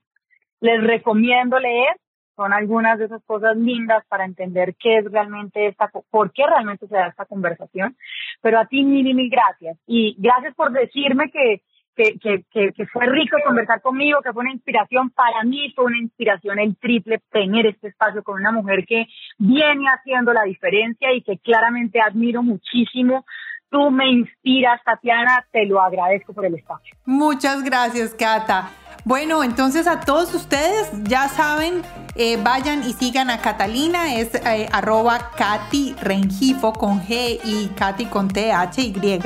les recomiendo leer son algunas de esas cosas lindas para entender qué es realmente esta, por qué realmente se da esta conversación. Pero a ti mil y mil gracias. Y gracias por decirme que, que, que, que, fue rico conversar conmigo, que fue una inspiración para mí, fue una inspiración el triple tener este espacio con una mujer que viene haciendo la diferencia y que claramente admiro muchísimo. Tú me inspiras, Tatiana, te lo agradezco por el espacio. Muchas gracias, Cata. Bueno, entonces a todos ustedes ya saben, eh, vayan y sigan a Catalina, es eh, arroba Katy Rengifo con G y Katy con T, H, Y.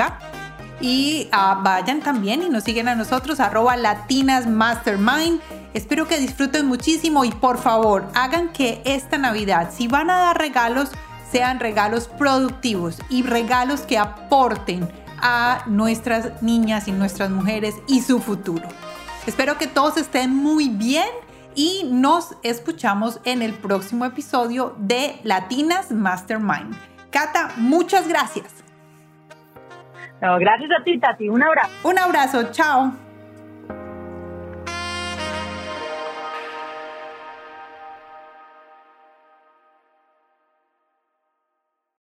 Y ah, vayan también y nos siguen a nosotros, arroba Latinas Mastermind. Espero que disfruten muchísimo y por favor hagan que esta Navidad, si van a dar regalos, sean regalos productivos y regalos que aporten a nuestras niñas y nuestras mujeres y su futuro. Espero que todos estén muy bien y nos escuchamos en el próximo episodio de Latinas Mastermind. Cata, muchas gracias. gracias a ti, Tati. Un abrazo. Un abrazo. Chao.